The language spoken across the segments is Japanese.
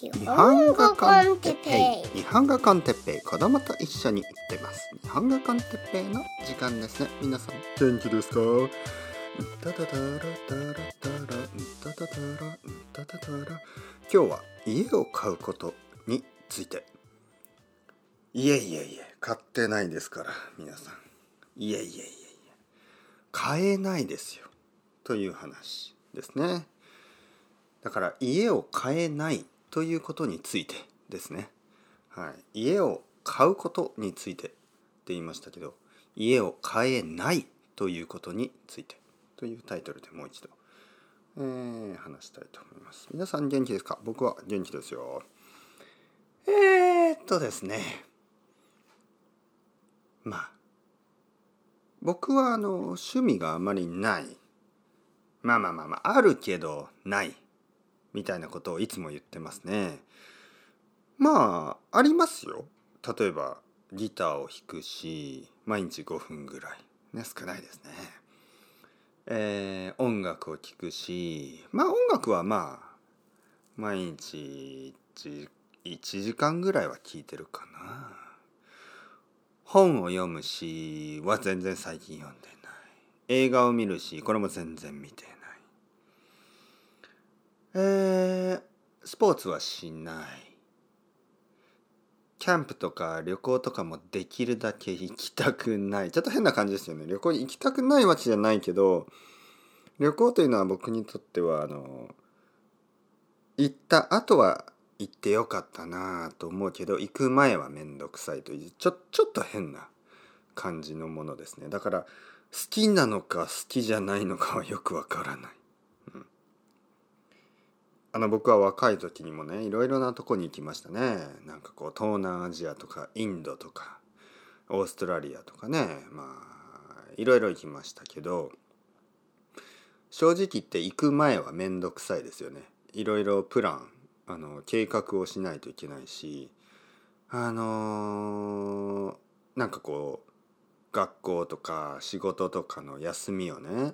日本語コンテッペイ。日本語コンテッペイ。子供と一緒に行ってます日本語コンテッペイの時間ですね。皆さん。元気ですか？タタタラタラタラタタタラタタタラ今日は家を買うことについていえいえいえ買ってないですから皆さんいえいえいえいえ買えないですよという話ですねだから家を買えないということについてですね、はい、家を買うことについてって言いましたけど家を買えないということについてというタイトルでもう一度、えー、話したいと思います。皆さん元気ですか？僕は元気ですよ。えー、っとですね。まあ僕はあの趣味があまりない。まあまあまあまああるけどない。みたいなことをいつも言ってますね。まあありますよ。例えばギターを弾くし毎日5分ぐらいね少ないですね。えー、音楽を聴くしまあ音楽はまあ毎日 1, 時間ぐらいは聴いてるかな。本を読むしは全然最近読んでない。映画を見るしこれも全然見てない。えー、スポーツはしない。キャンプとか旅行とかもできるだけ行きたくない。ちょっと変な感じですよね。旅行に行きたくないわけじゃないけど、旅行というのは僕にとっては、あの、行った後は行ってよかったなと思うけど、行く前はめんどくさいという、ちょ、ちょっと変な感じのものですね。だから、好きなのか好きじゃないのかはよくわからない。あの僕は若い時にもねいろいろなとこに行きましたね。なんかこう東南アジアとかインドとかオーストラリアとかねまあいろいろ行きましたけど正直言って行く前は面倒くさいですよね。いろいろプランあの計画をしないといけないしあのー、なんかこう学校とか仕事とかの休みをね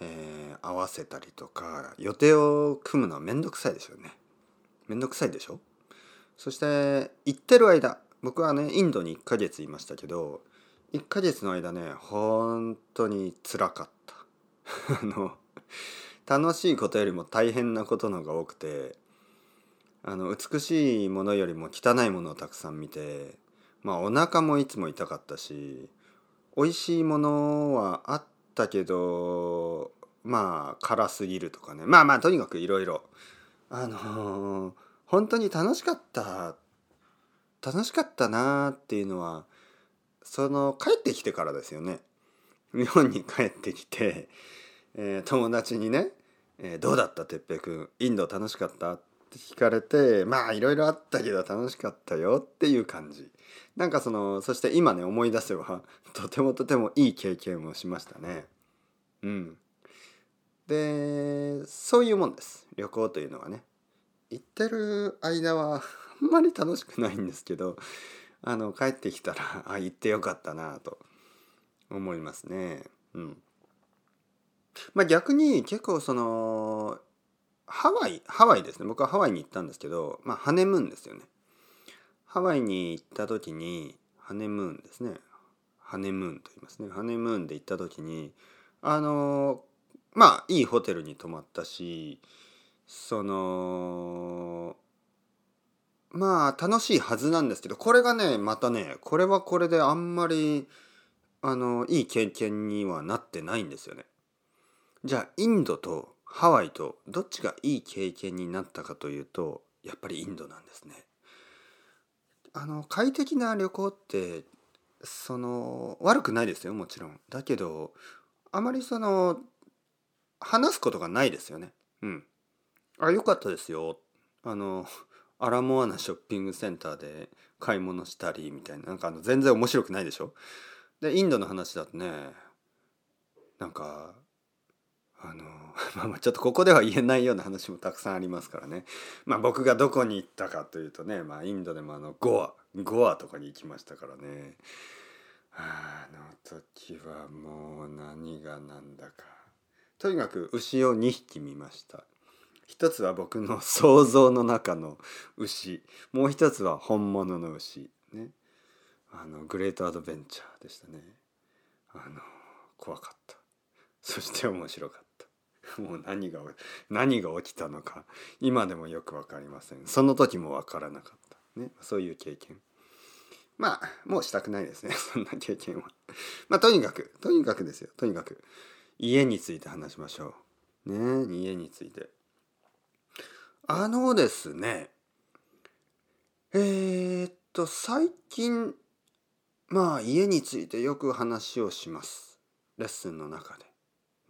えー、合わせたりとか予定を組むのはめんどくさいですよね。めんどくさいでしょ？そして行ってる間僕はねインドに1ヶ月いましたけど1ヶ月の間ね本当につらかった。あの楽しいことよりも大変なことのが多くてあの美しいものよりも汚いものをたくさん見てまあお腹もいつも痛かったし美味しいものはあってったけどまあ辛すぎるとかね。まあまあとにかくいろいろあのー、本当に楽しかった楽しかったなーっていうのはその帰ってきてからですよね。日本に帰ってきて、えー、友達にね、えー、どうだった？哲平君。インド楽しかった?」って聞かれてまあいろいろあったけど楽しかったよっていう感じなんかそのそして今ね思い出せば とてもとてもいい経験をしましたね。うん。でそういうもんです旅行というのはね。行ってる間はあんまり楽しくないんですけどあの帰ってきたら あ行ってよかったなと思いますね。うん。まあ逆に結構そのハワイハワイですね僕はハワイに行ったんですけどまあハネムーンですよね。ハワイに行った時にハネムーンですねハネムーンと言いますねハネムーンで行った時にあのまあいいホテルに泊まったしそのまあ楽しいはずなんですけどこれがねまたねこれはこれであんまりあのいい経験にはなってないんですよね。じゃあインドとハワイとどっちがいい経験になったかというとやっぱりインドなんですね。あの快適な旅行ってその悪くないですよもちろん。だけどあまりその話すことがないですよね。うん。あ良かったですよ。あのアラモアナショッピングセンターで買い物したりみたいななんかあの全然面白くないでしょ？でインドの話だとねなんかあの まあまあちょっとここでは言えないような話もたくさんありますからね。まあ僕がどこに行ったかというとねまあインドでもあのゴアゴアとかに行きましたからね。あの時はもう何が何だか。とにかく牛を2匹見ました。一つは僕の想像の中の牛。もう一つは本物の牛。ね。あのグレートアドベンチャーでしたね。あの怖かった。そして面白かった。もう何が何が起きたのか今でもよく分かりません。その時も分からなかった。ね。そういう経験。まあもうしたくないですね。そんな経験は。まあとにかくとにかくですよ。とにかく家について話しましょう。ね。家について。あのですね。えー、っと最近まあ家についてよく話をします。レッスンの中で。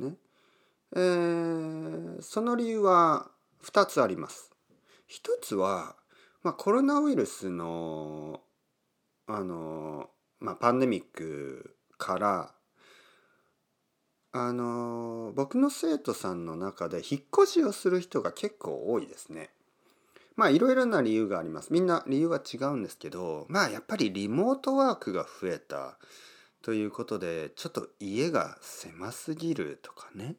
ね。えー、その理由は2つあります一つは、まあ、コロナウイルスのあの、まあ、パンデミックからあの僕の生徒さんの中で引っ越しをする人が結構多いですね。まあいろいろな理由があります。みんな理由は違うんですけどまあやっぱりリモートワークが増えたということでちょっと家が狭すぎるとかね、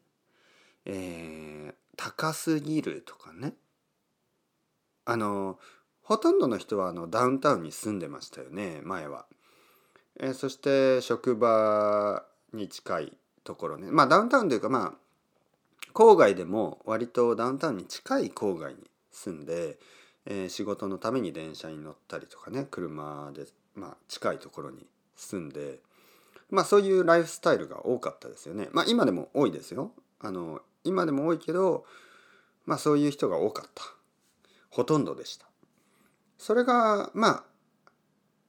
えー、高すぎるとかね。あのほとんどの人はあのダウンタウンに住んでましたよね前は。えー、そして職場に近いところね。まあダウンタウンというかまあ郊外でも割とダウンタウンに近い郊外に住んで、えー、仕事のために電車に乗ったりとかね車で、まあ、近いところに住んでまあそういうライフスタイルが多かったですよね。まあ今でも多いですよ。あの今でも多いけどまあそういう人が多かったほとんどでしたそれがまあ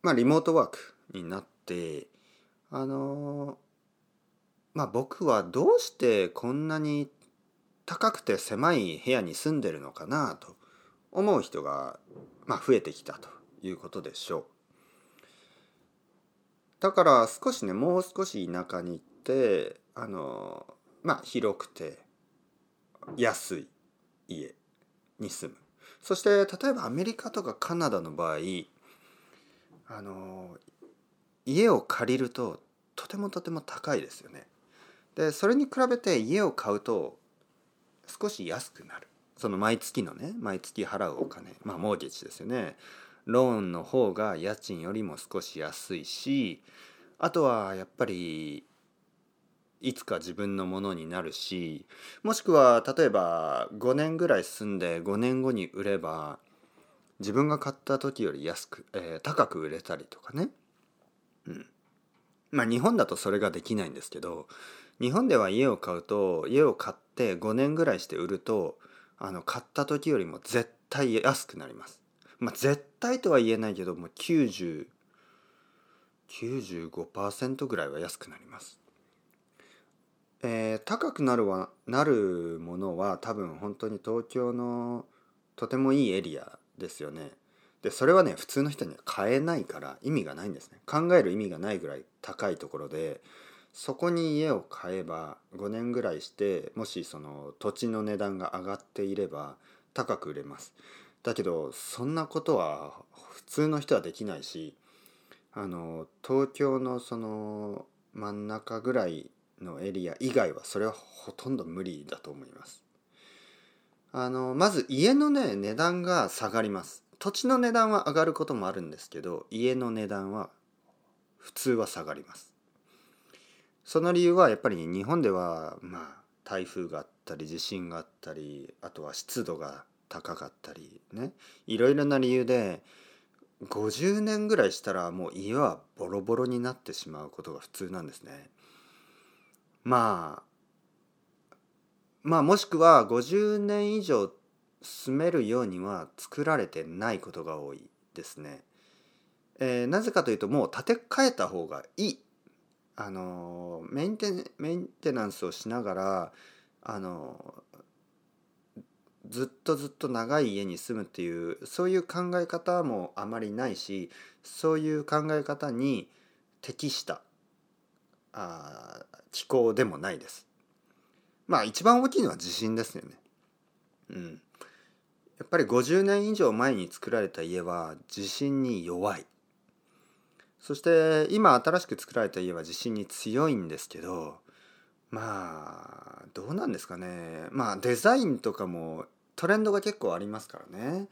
まあリモートワークになってあのまあ僕はどうしてこんなに高くて狭い部屋に住んでるのかなと思う人が、まあ、増えてきたということでしょう。だから少しねもう少し田舎に行ってあのまあ広くて安い家に住む。そして例えばアメリカとかカナダの場合あの家を借りるととてもとても高いですよね。でそれに比べて家を買うと少し安くなる。その毎月のね毎月払うお金。まあモーゲージですよね。ローンの方が家賃よりも少し安いしあとはやっぱりいつか自分のものになるしもしくは例えば5年ぐらい住んで5年後に売れば自分が買った時より安く、えー、高く売れたりとかねうんまあ日本だとそれができないんですけど日本では家を買うと家を買って5年ぐらいして売るとあの買った時よりも絶対安くなります。まあ絶対とは言えないけども90 95%ぐらいは安くなります。えー、高くなるはなるものは多分本当に東京のとてもいいエリアですよね。でそれはね普通の人には買えないから意味がないんですね。考える意味がないぐらい高いところでそこに家を買えば5年ぐらいしてもしその土地の値段が上がっていれば高く売れますだけどそんなことは普通の人はできないしあの東京のその真ん中ぐらいのエリア以外はそれはほとんど無理だと思います。あのまず家のね値段が下がります。土地の値段は上がることもあるんですけど家の値段は普通は下がります。その理由はやっぱり日本ではまあ台風があったり地震があったりあとは湿度が高かったりねいろいろな理由で50年ぐらいしたらもう家はボロボロになってしまうことが普通なんですね。まあまあもしくは50年以上住めるようには作られてないことが多いですね。えー、なぜかというともう建て替えた方がいいあのメンテメンテナンスをしながらあのずっとずっと長い家に住むっていうそういう考え方もあまりないしそういう考え方に適したあ気候でもないです。まあ一番大きいのは地震ですよね。うん。やっぱり50年以上前に作られた家は地震に弱い。そして今新しく作られた家は地震に強いんですけどまあどうなんですかねまあデザインとかもトレンドが結構ありますからね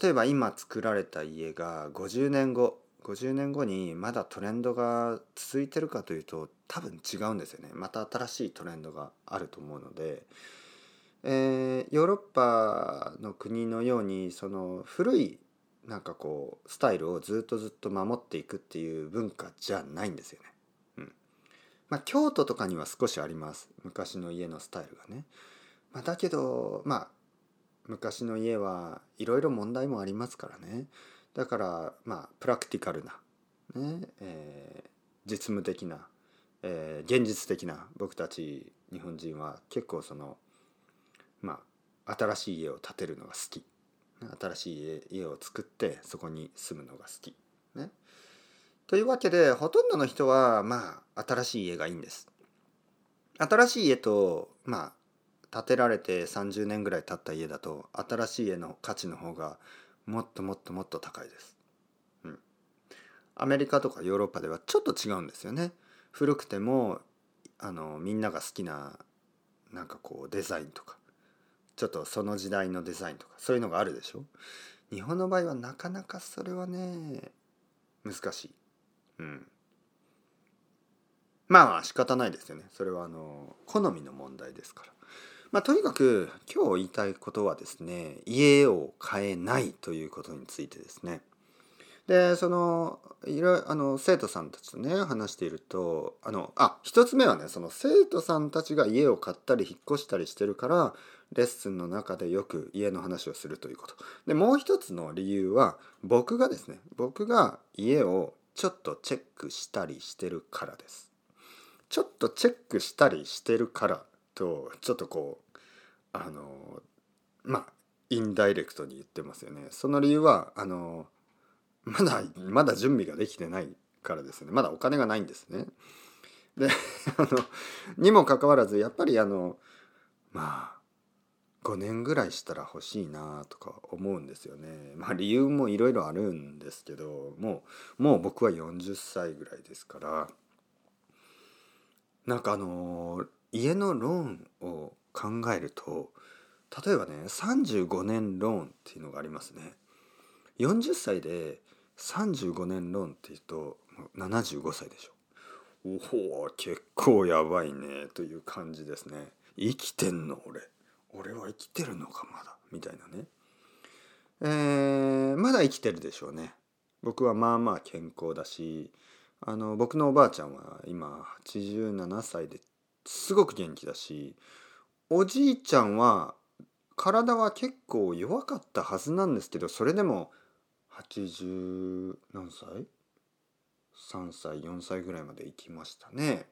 例えば今作られた家が50年後50年後にまだトレンドが続いてるかというと多分違うんですよねまた新しいトレンドがあると思うので、えー、ヨーロッパの国のようにその古いなんかこうスタイルをずっとずっと守っていくっていう文化じゃないんですよね。うんまあ、京都とかには少しあります昔の家のスタイルがね。まあ、だけどまあ昔の家はいろいろ問題もありますからね。だからまあプラクティカルな、ねえー、実務的な、えー、現実的な僕たち日本人は結構そのまあ新しい家を建てるのが好き新しい家を作ってそこに住むのが好き。ね、というわけでほとんどの人はまあ新しい家がいいんです。新しい家とまあ建てられて30年ぐらい経った家だと新しい家の価値の方がもっともっともっと高いです。うん。アメリカとかヨーロッパではちょっと違うんですよね。古くてもあのみんなが好きななんかこうデザインとかちょっとその時代のデザインとかそういうのがあるでしょ日本の場合はなかなかそれはね難しい。うん。まあまあ仕方ないですよね。それはあの好みの問題ですから。まあ、とにかく今日言いたいことはですね家を買えないということについてですね。でそのいろあの生徒さんたちとね話しているとあのあ一つ目はねその生徒さんたちが家を買ったり引っ越したりしてるからレッスンの中でよく家の話をするということでもう一つの理由は僕がですね僕が家をちょっとチェックしたりしてるからですちょっとチェックしたりしてるからとちょっとこうあのまあインダイレクトに言ってますよねその理由はあのまだまだ準備ができてないからですねまだお金がないんですね。であのにもかかわらずやっぱりあのまあ5年ぐらいしたら欲しいなとか思うんですよね。まあ理由もいろいろあるんですけどもうもう僕は40歳ぐらいですからなんかあの家のローンを考えると例えばね35年ローンっていうのがありますね。40歳で35年ローンっていうと75歳でしょ。おお結構やばいねという感じですね。生きてんの俺。俺は生きてるのかまだみたいなね。えー、まだ生きてるでしょうね。僕はまあまあ健康だしあの僕のおばあちゃんは今87歳ですごく元気だしおじいちゃんは体は結構弱かったはずなんですけどそれでも80何歳 ?3 歳4歳ぐらいまで行きましたね。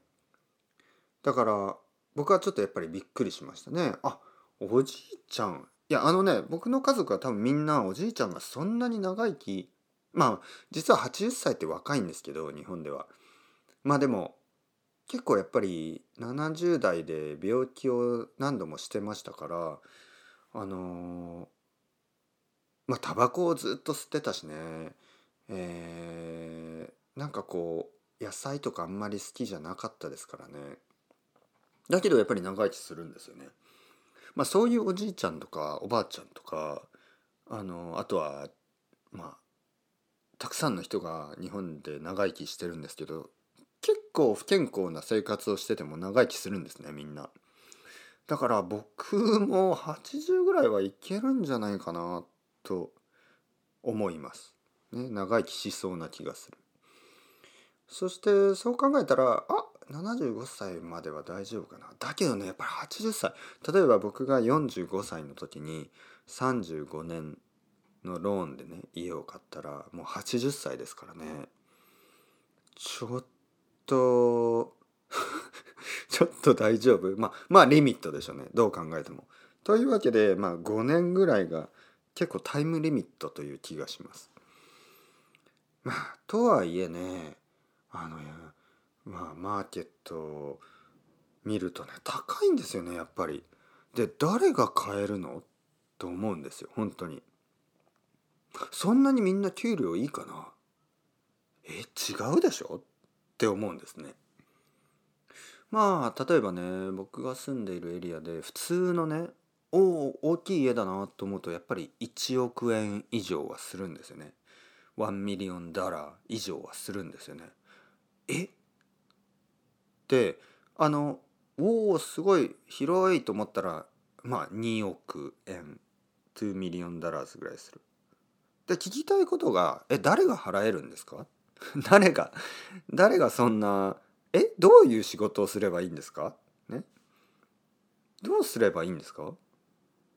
だから僕はちょっとやっぱりびっくりしましたね。あおじいちゃん。いやあのね僕の家族は多分みんなおじいちゃんがそんなに長生きまあ実は80歳って若いんですけど日本では。まあでも結構やっぱり70代で病気を何度もしてましたからあのまあタバコをずっと吸ってたしね。えー、なんかこう野菜とかあんまり好きじゃなかったですからね。だけどやっぱり長生きするんですよね。まあそういうおじいちゃんとかおばあちゃんとかあのあとはまあたくさんの人が日本で長生きしてるんですけど結構不健康な生活をしてても長生きするんですねみんな。だから僕も80ぐらいはいけるんじゃないかなと思います。ね、長生きしそうな気がする。そしてそう考えたらあ75歳までは大丈夫かなだけどねやっぱり80歳例えば僕が45歳の時に35年のローンでね家を買ったらもう80歳ですからねちょっとと ちょっと大丈夫まあまあリミットでしょうねどう考えても。というわけでまあ5年ぐらいが結構タイムリミットという気がします。まあとはいえねあのまあマーケットを見るとね高いんですよねやっぱり。で誰が買えるの？と思うんですよ本当に。そんなにみんな給料いいかな？え違うでしょ？って思うんですね。まあ例えばね僕が住んでいるエリアで普通のねおお大きい家だなと思うとやっぱり1億円以上はするんですよね。1 million dollar 以上はするんですよね。え？であのおおすごい広いと思ったらまあ2億円2 million dollars ぐらいする。で聞きたいことがえ誰が払えるんですか？誰が誰がそんなえどういう仕事をすればいいんですか？ね？どうすればいいんですか？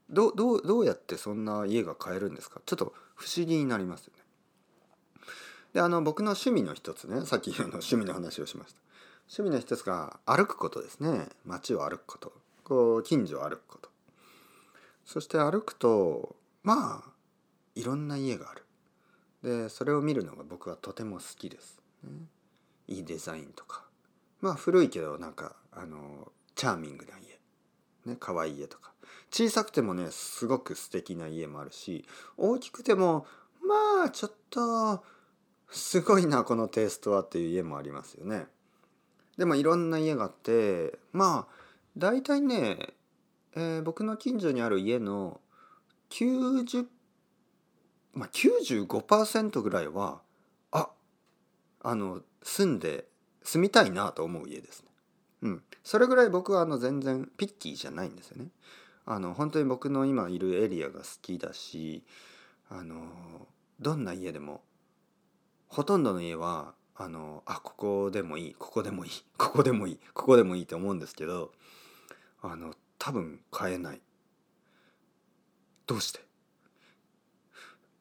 どどうどうやってそんな家が買えるんですか？ちょっと不思議になりますよね。であの僕の趣味の一つねさっきの趣味の話をしました。趣味の一つが歩くことですね。街を歩くこと。こう近所を歩くこと。そして歩くとまあいろんな家がある。でそれを見るのが僕はとても好きです、ね、いいデザインとか。まあ古いけどなんかあのチャーミングな家。ね可愛い家とか。小さくてもねすごく素敵な家もあるし大きくてもまあちょっとすごいなこのテイストはっていう家もありますよね。でもいろんな家があってまあ大体ね、えー、僕の近所にある家の90まあ95%ぐらいはああの住んで住みたいなと思う家ですね。うん、それぐらい僕はあの全然ピッキーじゃないんですよね。あの本当に僕の今いるエリアが好きだしあのどんな家でもほとんどの家はあのあここでもいいここでもいい ここでもいいここでもいいって思うんですけどあの多分買えないどうして？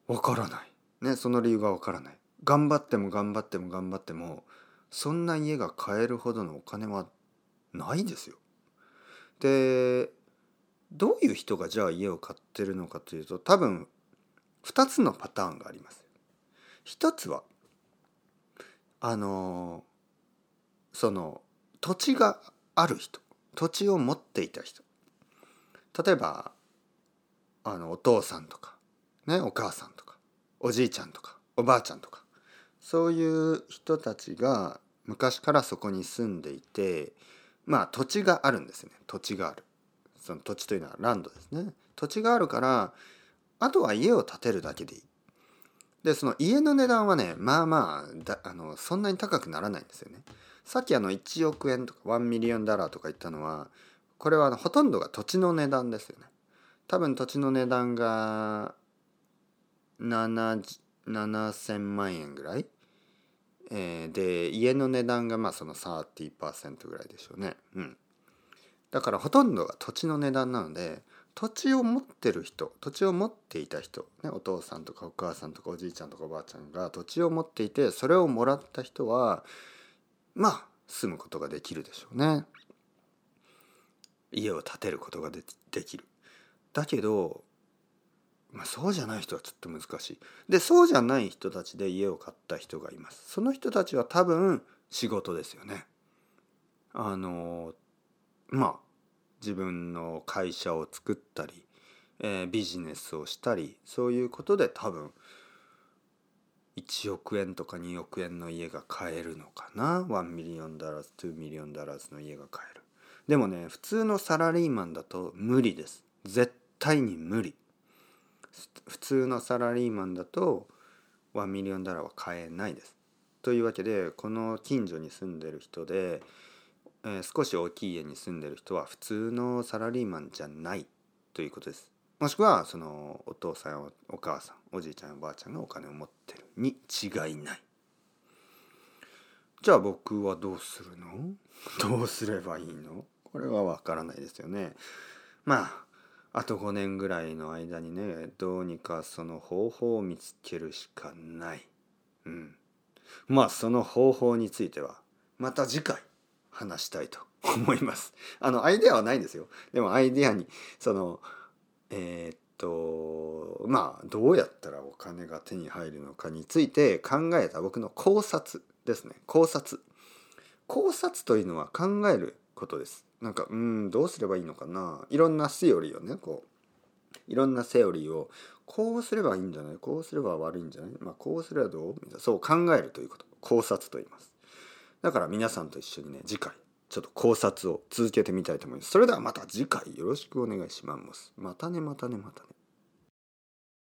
わからない。ねその理由がわからない。頑張っても頑張っても頑張ってもそんな家が買えるほどのお金はないですよ。でどういう人がじゃあ家を買ってるのかというと多分2つのパターンがあります。一つはあのその土地がある人土地を持っていた人。例えばあのお父さんとか、ね、お母さんとか。おじいちゃんとかおばあちゃんとかそういう人たちが昔からそこに住んでいてまあ土地があるんですよね土地があるその土地というのは land ですね土地があるからあとは家を建てるだけでいいでその家の値段はねまあまあだあのそんなに高くならないんですよね。さっきあの1億円とか1 million dollar とか言ったのはこれはほとんどが土地の値段ですよね。多分土地の値段が7,000万円ぐらい、えー、で家の値段がまあその30%ぐらいでしょうね。うん。だからほとんどが土地の値段なので土地を持ってる人土地を持っていた人、ね、お父さんとかお母さんとかおじいちゃんとかおばあちゃんが土地を持っていてそれをもらった人はまあ住むことができるでしょうね。家を建てることができる。だけど、まあ、そうじゃない人はちょっと難しい。でそうじゃない人たちで家を買った人がいます。その人たちは多分仕事ですよね。あのまあ自分の会社を作ったり、えー、ビジネスをしたりそういうことで多分1億円とか2億円の家が買えるのかな1 million dollars 2 million dollars の家が買えるでもね普通のサラリーマンだと無理です絶対に無理普通のサラリーマンだと1 million dollar は買えないですというわけでこの近所に住んでる人でえー、少し大きい家に住んでる人は普通のサラリーマンじゃないということです。もしくはそのお父さんお母さんおじいちゃんおばあちゃんがお金を持ってるに違いない。じゃあ僕はどうするの？どうすればいいの？これはわからないですよね。まああと5年ぐらいの間にねどうにかその方法を見つけるしかない。うん。まあその方法についてはまた次回話したいと思います。あのアイデアはないんですよ。でもアイデアにそのえー、っとまあどうやったらお金が手に入るのかについて考えた僕の考察ですね考察。考察というのは考えることです。なんかうんどうすればいいのかないろんなセオリーをねこういろんなセオリーをこうすればいいんじゃない？こうすれば悪いんじゃない？まあこうすればどう？みたいなそう考えるということ考察と言います。だから皆さんと一緒にね次回ちょっと考察を続けてみたいと思います。それではまた次回よろしくお願いします。またねまたねまたね。